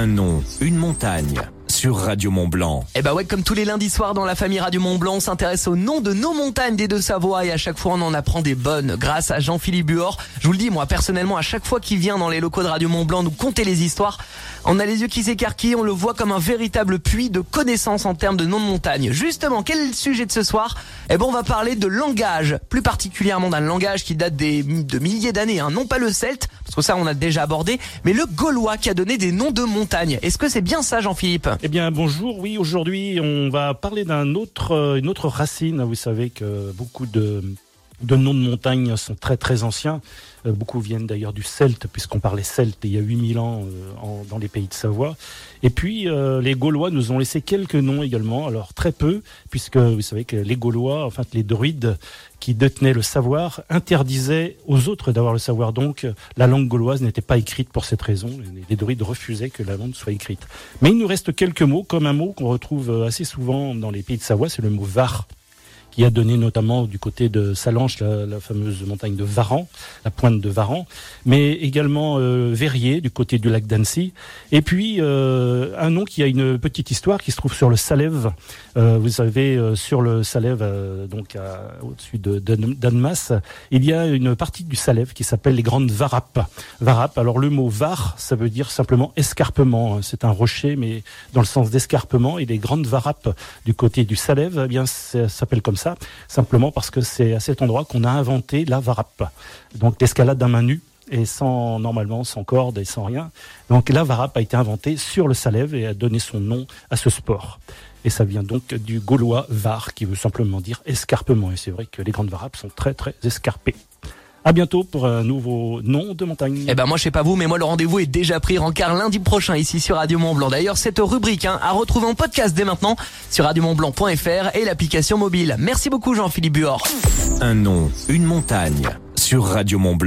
Un nom, une montagne sur Radio Mont Blanc. Et bah ouais, comme tous les lundis soirs dans la famille Radio Mont Blanc, on s'intéresse au nom de nos montagnes des Deux-Savoie et à chaque fois on en apprend des bonnes grâce à Jean-Philippe Buor. Je vous le dis, moi personnellement, à chaque fois qu'il vient dans les locaux de Radio Mont Blanc nous conter les histoires, on a les yeux qui s'écarquillent, on le voit comme un véritable puits de connaissances en termes de noms de montagnes. Justement, quel est le sujet de ce soir? Eh ben on va parler de langage, plus particulièrement d'un langage qui date des, de milliers d'années, hein. non pas le celte, parce que ça on a déjà abordé, mais le gaulois qui a donné des noms de montagnes. Est-ce que c'est bien ça Jean-Philippe? Eh bien bonjour, oui aujourd'hui on va parler d'un autre, euh, une autre racine. Vous savez que beaucoup de, de noms de montagnes sont très très anciens. Euh, beaucoup viennent d'ailleurs du celte, puisqu'on parlait celte il y a 8000 ans euh, en, dans les pays de Savoie. Et puis euh, les Gaulois nous ont laissé quelques noms également, alors très peu, puisque vous savez que les Gaulois, enfin les druides qui détenaient le savoir, interdisaient aux autres d'avoir le savoir. Donc la langue gauloise n'était pas écrite pour cette raison. Les, les druides refusaient que la langue soit écrite. Mais il nous reste quelques mots, comme un mot qu'on retrouve assez souvent dans les pays de Savoie, c'est le mot var qui a donné notamment du côté de Salanches, la, fameuse montagne de Varan, la pointe de Varan, mais également euh, Verrier du côté du lac d'Annecy. Et puis euh, un nom qui a une petite histoire qui se trouve sur le Salève. Euh, vous savez, sur le Salève, donc au-dessus de d'Annemasse, il y a une partie du Salève qui s'appelle les Grandes Varapes. Varapes. Alors le mot var, ça veut dire simplement escarpement. C'est un rocher, mais dans le sens d'escarpement. Et les Grandes Varapes du côté du Salève, eh bien, ça s'appelle comme ça simplement parce que c'est à cet endroit qu'on a inventé la varap. Donc l'escalade d'un main nu et sans normalement sans corde et sans rien. Donc la varap a été inventée sur le Salève et a donné son nom à ce sport. Et ça vient donc du gaulois var qui veut simplement dire escarpement. Et c'est vrai que les grandes varapes sont très très escarpées. À bientôt pour un nouveau nom de montagne. Eh ben moi je sais pas vous, mais moi le rendez-vous est déjà pris rencard lundi prochain ici sur Radio Mont Blanc. D'ailleurs cette rubrique hein, à retrouver en podcast dès maintenant sur radiomontblanc.fr et l'application mobile. Merci beaucoup Jean-Philippe Buor. Un nom, une montagne sur Radio Mont Blanc.